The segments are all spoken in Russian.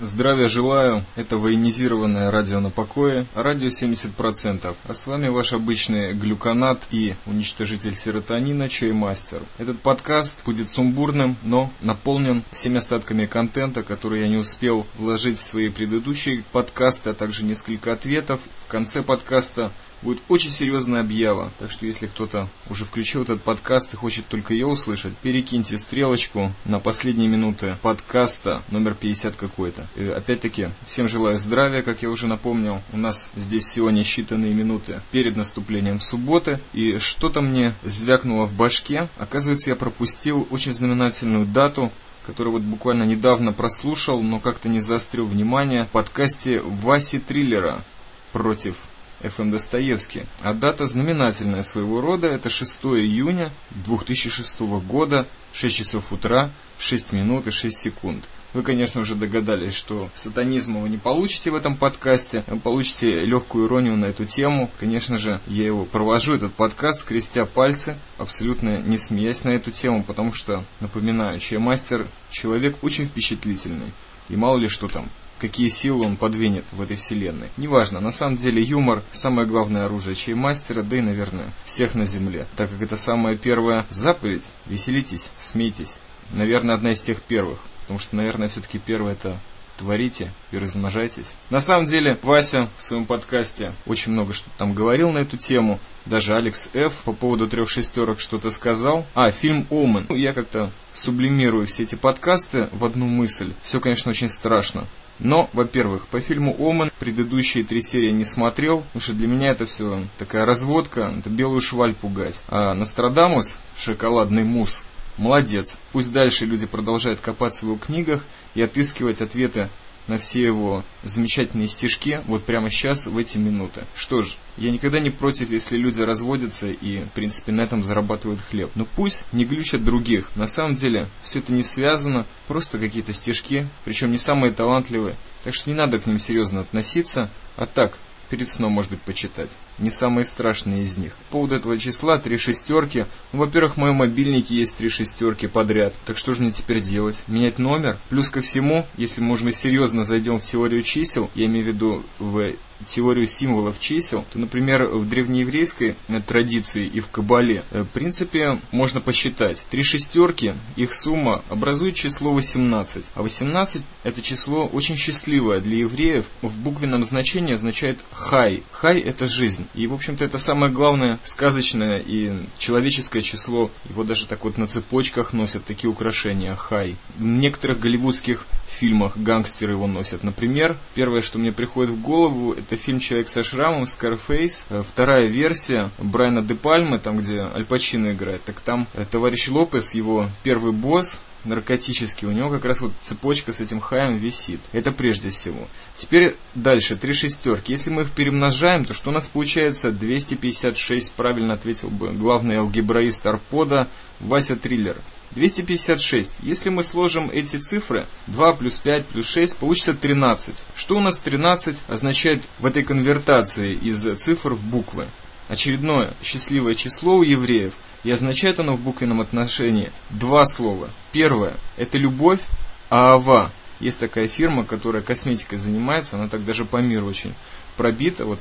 Здравия желаю, это военизированное радио на покое, радио 70%, а с вами ваш обычный глюконат и уничтожитель серотонина Чаймастер. Этот подкаст будет сумбурным, но наполнен всеми остатками контента, который я не успел вложить в свои предыдущие подкасты, а также несколько ответов. В конце подкаста будет очень серьезная объява. Так что если кто-то уже включил этот подкаст и хочет только ее услышать, перекиньте стрелочку на последние минуты подкаста номер 50 какой-то. Опять-таки, всем желаю здравия, как я уже напомнил. У нас здесь всего не считанные минуты перед наступлением субботы. И что-то мне звякнуло в башке. Оказывается, я пропустил очень знаменательную дату, который вот буквально недавно прослушал, но как-то не заострил внимание в подкасте Васи Триллера против Ф.М. Достоевский. А дата знаменательная своего рода, это 6 июня 2006 года, 6 часов утра, 6 минут и 6 секунд. Вы, конечно, уже догадались, что сатанизма вы не получите в этом подкасте, вы получите легкую иронию на эту тему. Конечно же, я его провожу, этот подкаст, скрестя пальцы, абсолютно не смеясь на эту тему, потому что, напоминаю, чей мастер человек очень впечатлительный. И мало ли что там, какие силы он подвинет в этой вселенной. Неважно, на самом деле юмор самое главное оружие чей мастера, да и, наверное, всех на земле. Так как это самая первая заповедь, веселитесь, смейтесь. Наверное, одна из тех первых. Потому что, наверное, все-таки первое это творите и размножайтесь. На самом деле, Вася в своем подкасте очень много что там говорил на эту тему. Даже Алекс Ф. по поводу трех шестерок что-то сказал. А, фильм «Омен». Ну, я как-то сублимирую все эти подкасты в одну мысль. Все, конечно, очень страшно. Но, во-первых, по фильму «Омен» предыдущие три серии не смотрел, потому что для меня это все такая разводка, это белую шваль пугать. А «Нострадамус», «Шоколадный мусс», молодец. Пусть дальше люди продолжают копаться в его книгах и отыскивать ответы на все его замечательные стишки вот прямо сейчас, в эти минуты. Что ж, я никогда не против, если люди разводятся и, в принципе, на этом зарабатывают хлеб. Но пусть не глючат других. На самом деле, все это не связано, просто какие-то стишки, причем не самые талантливые. Так что не надо к ним серьезно относиться, а так, перед сном, может быть, почитать. Не самые страшные из них. По поводу этого числа, три шестерки. Ну, во-первых, в моем мобильнике есть три шестерки подряд. Так что же мне теперь делать? Менять номер? Плюс ко всему, если мы уже серьезно зайдем в теорию чисел, я имею в виду в теорию символов чисел, то, например, в древнееврейской э, традиции и в Кабале, э, в принципе, можно посчитать. Три шестерки, их сумма образует число 18. А 18 это число очень счастливое для евреев. В буквенном значении означает хай. Хай это жизнь. И, в общем-то, это самое главное сказочное и человеческое число. Его даже так вот на цепочках носят такие украшения хай. В некоторых голливудских фильмах гангстеры его носят. Например, первое, что мне приходит в голову, это фильм «Человек со шрамом», «Скарфейс». Э, вторая версия Брайана Де Пальмы, там, где Аль Пачино играет. Так там э, товарищ Лопес, его первый босс, наркотический, у него как раз вот цепочка с этим хаем висит. Это прежде всего. Теперь дальше, три шестерки. Если мы их перемножаем, то что у нас получается? 256, правильно ответил бы главный алгебраист Арпода Вася Триллер. 256. Если мы сложим эти цифры, 2 плюс 5 плюс 6, получится 13. Что у нас 13 означает в этой конвертации из цифр в буквы? Очередное счастливое число у евреев, и означает оно в буквенном отношении два слова. Первое – это любовь, а ава. Есть такая фирма, которая косметикой занимается, она так даже по миру очень пробита. Вот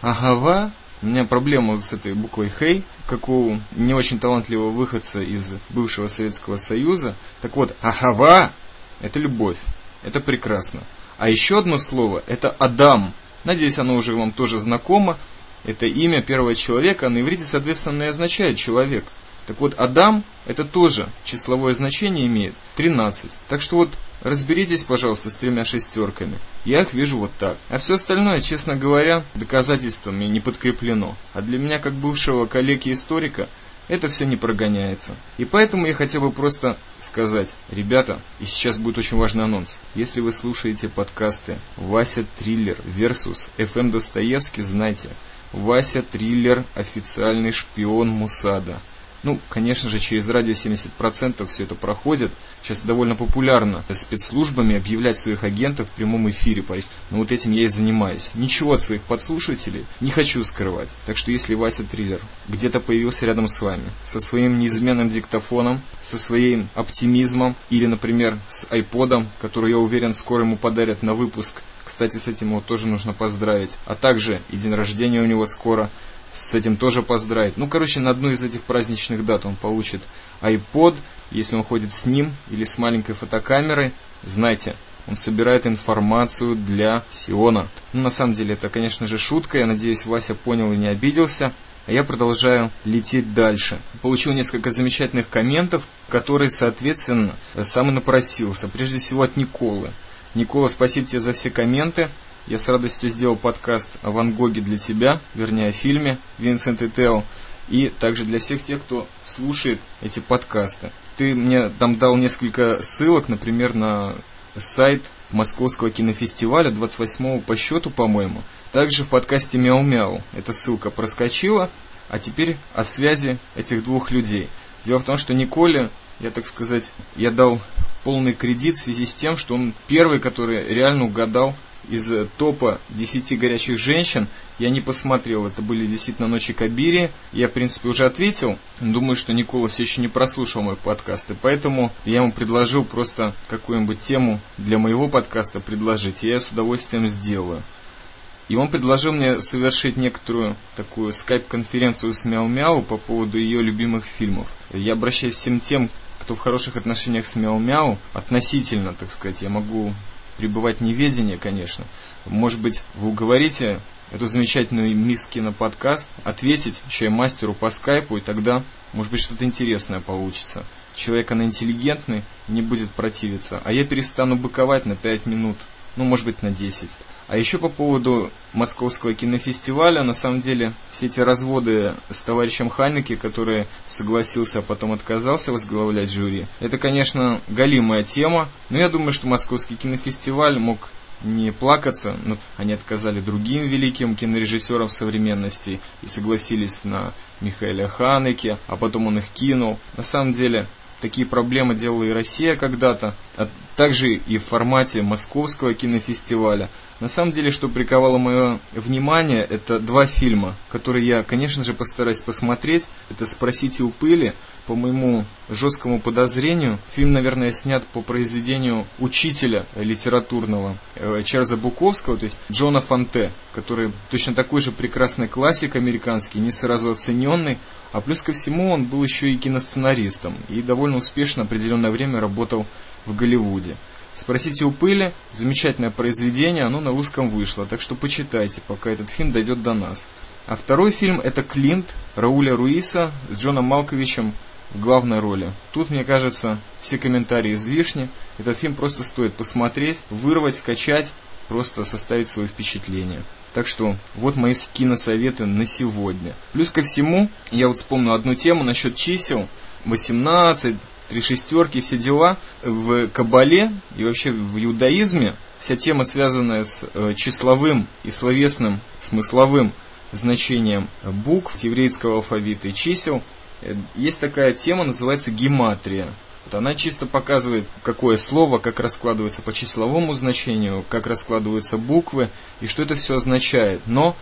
агава у меня проблема с этой буквой Хей, как у не очень талантливого выходца из бывшего Советского Союза. Так вот, Ахава – это любовь, это прекрасно. А еще одно слово – это Адам. Надеюсь, оно уже вам тоже знакомо. Это имя первого человека, на иврите, соответственно, и означает человек. Так вот, Адам это тоже числовое значение имеет 13. Так что вот разберитесь, пожалуйста, с тремя шестерками. Я их вижу вот так. А все остальное, честно говоря, доказательствами не подкреплено. А для меня, как бывшего коллеги-историка, это все не прогоняется. И поэтому я хотел бы просто сказать, ребята, и сейчас будет очень важный анонс. Если вы слушаете подкасты Вася Триллер versus FM Достоевский, знайте, Вася Триллер официальный шпион Мусада. Ну, конечно же, через радио 70% все это проходит. Сейчас довольно популярно спецслужбами объявлять своих агентов в прямом эфире. Но вот этим я и занимаюсь. Ничего от своих подслушателей не хочу скрывать. Так что если Вася Триллер где-то появился рядом с вами, со своим неизменным диктофоном, со своим оптимизмом или, например, с айподом, который, я уверен, скоро ему подарят на выпуск. Кстати, с этим его тоже нужно поздравить. А также и день рождения у него скоро с этим тоже поздравить. Ну, короче, на одну из этих праздничных дат он получит iPod. Если он ходит с ним или с маленькой фотокамерой, знайте, он собирает информацию для Сиона. Ну, на самом деле, это, конечно же, шутка. Я надеюсь, Вася понял и не обиделся. А я продолжаю лететь дальше. Получил несколько замечательных комментов, которые, соответственно, сам и напросился. Прежде всего от Николы. Никола, спасибо тебе за все комменты. Я с радостью сделал подкаст о Ван Гоге для тебя, вернее о фильме «Винсент и Тео», и также для всех тех, кто слушает эти подкасты. Ты мне там дал несколько ссылок, например, на сайт Московского кинофестиваля 28 по счету, по-моему. Также в подкасте «Мяу-мяу» эта ссылка проскочила, а теперь о связи этих двух людей. Дело в том, что Николе, я так сказать, я дал полный кредит в связи с тем, что он первый, который реально угадал из э, топа 10 горячих женщин я не посмотрел. Это были действительно ночи Кабири. Я, в принципе, уже ответил. Думаю, что Никола все еще не прослушал мой подкаст. И поэтому я ему предложил просто какую-нибудь тему для моего подкаста предложить. И я с удовольствием сделаю. И он предложил мне совершить некоторую такую скайп-конференцию с Мяу-Мяу по поводу ее любимых фильмов. Я обращаюсь всем тем, кто в хороших отношениях с Мяу-Мяу, относительно, так сказать, я могу пребывать неведение, конечно. Может быть, вы уговорите эту замечательную мисс киноподкаст ответить чаймастеру по скайпу, и тогда, может быть, что-то интересное получится. Человек, она интеллигентный, не будет противиться. А я перестану быковать на 5 минут, ну, может быть, на 10. А еще по поводу Московского кинофестиваля, на самом деле, все эти разводы с товарищем Ханеке, который согласился, а потом отказался возглавлять жюри, это, конечно, галимая тема, но я думаю, что Московский кинофестиваль мог не плакаться, но они отказали другим великим кинорежиссерам современности и согласились на Михаила Ханеке, а потом он их кинул. На самом деле, такие проблемы делала и Россия когда-то, а также и в формате Московского кинофестиваля. На самом деле, что приковало мое внимание, это два фильма, которые я, конечно же, постараюсь посмотреть. Это «Спросите у пыли». По моему жесткому подозрению, фильм, наверное, снят по произведению учителя литературного э, Чарльза Буковского, то есть Джона Фонте, который точно такой же прекрасный классик американский, не сразу оцененный, а плюс ко всему он был еще и киносценаристом и довольно успешно определенное время работал в Голливуде. Спросите у пыли, замечательное произведение, оно на русском вышло, так что почитайте, пока этот фильм дойдет до нас. А второй фильм это Клинт Рауля Руиса с Джоном Малковичем в главной роли. Тут, мне кажется, все комментарии излишни. Этот фильм просто стоит посмотреть, вырвать, скачать, просто составить свое впечатление. Так что вот мои киносоветы на сегодня. Плюс ко всему, я вот вспомнил одну тему насчет чисел. 18, три шестерки, все дела. В Кабале и вообще в иудаизме вся тема, связанная с э, числовым и словесным, смысловым значением букв еврейского алфавита и чисел, э, есть такая тема, называется гематрия. Она чисто показывает, какое слово, как раскладывается по числовому значению, как раскладываются буквы и что это все означает. Но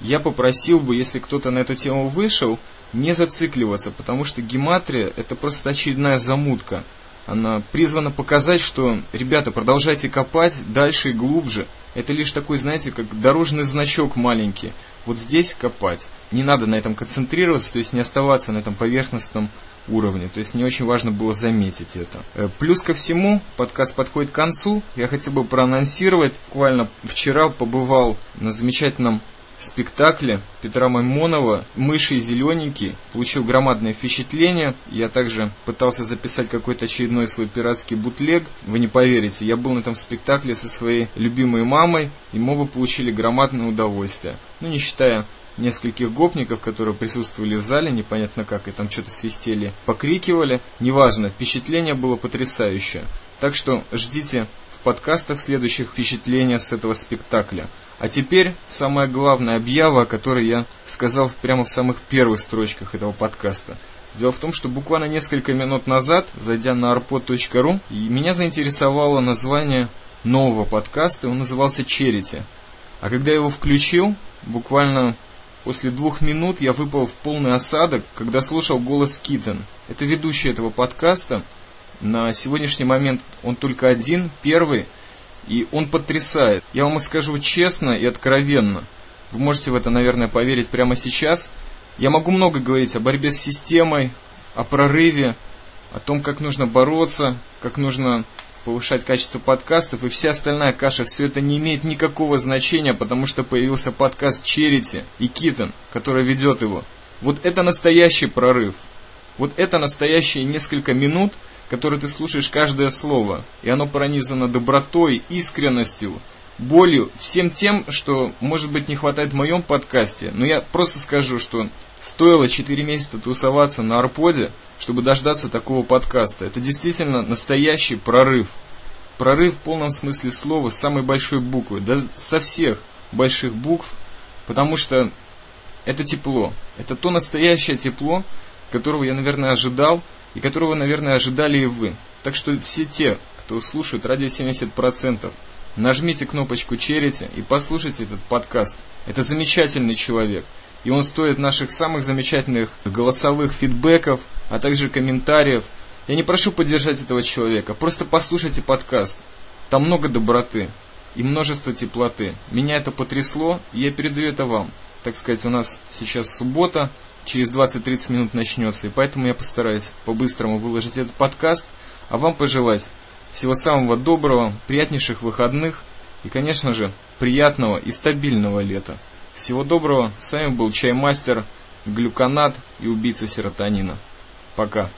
я попросил бы, если кто-то на эту тему вышел, не зацикливаться, потому что гематрия это просто очередная замутка. Она призвана показать, что, ребята, продолжайте копать дальше и глубже. Это лишь такой, знаете, как дорожный значок маленький. Вот здесь копать. Не надо на этом концентрироваться, то есть не оставаться на этом поверхностном уровне. То есть не очень важно было заметить это. Э, плюс ко всему, подкаст подходит к концу. Я хотел бы проанонсировать. Буквально вчера побывал на замечательном спектакле Петра Маймонова «Мыши и зелененький» получил громадное впечатление. Я также пытался записать какой-то очередной свой пиратский бутлег. Вы не поверите, я был на этом спектакле со своей любимой мамой, и мы оба получили громадное удовольствие. Ну, не считая нескольких гопников, которые присутствовали в зале, непонятно как, и там что-то свистели, покрикивали. Неважно, впечатление было потрясающее. Так что ждите в подкастах следующих впечатления с этого спектакля. А теперь самая главная объява, о которой я сказал прямо в самых первых строчках этого подкаста. Дело в том, что буквально несколько минут назад, зайдя на arpod.ru, меня заинтересовало название нового подкаста, он назывался «Черити». А когда я его включил, буквально после двух минут я выпал в полный осадок, когда слушал голос Китон. Это ведущий этого подкаста. На сегодняшний момент он только один, первый, и он потрясает. Я вам скажу честно и откровенно. Вы можете в это, наверное, поверить прямо сейчас. Я могу много говорить о борьбе с системой, о прорыве, о том, как нужно бороться, как нужно повышать качество подкастов и вся остальная каша, все это не имеет никакого значения, потому что появился подкаст Черити и Китон, который ведет его. Вот это настоящий прорыв. Вот это настоящие несколько минут, которые ты слушаешь каждое слово, и оно пронизано добротой, искренностью, болью, всем тем, что, может быть, не хватает в моем подкасте. Но я просто скажу, что стоило 4 месяца тусоваться на Арподе, чтобы дождаться такого подкаста. Это действительно настоящий прорыв. Прорыв в полном смысле слова, с самой большой буквы, да со всех больших букв, потому что это тепло. Это то настоящее тепло, которого я, наверное, ожидал, и которого, наверное, ожидали и вы. Так что все те, кто слушают радио 70%, нажмите кнопочку Черити и послушайте этот подкаст. Это замечательный человек и он стоит наших самых замечательных голосовых фидбэков, а также комментариев. Я не прошу поддержать этого человека, просто послушайте подкаст. Там много доброты и множество теплоты. Меня это потрясло, и я передаю это вам. Так сказать, у нас сейчас суббота, через 20-30 минут начнется, и поэтому я постараюсь по-быстрому выложить этот подкаст, а вам пожелать всего самого доброго, приятнейших выходных и, конечно же, приятного и стабильного лета. Всего доброго. С вами был Чаймастер, Глюконат и убийца серотонина. Пока.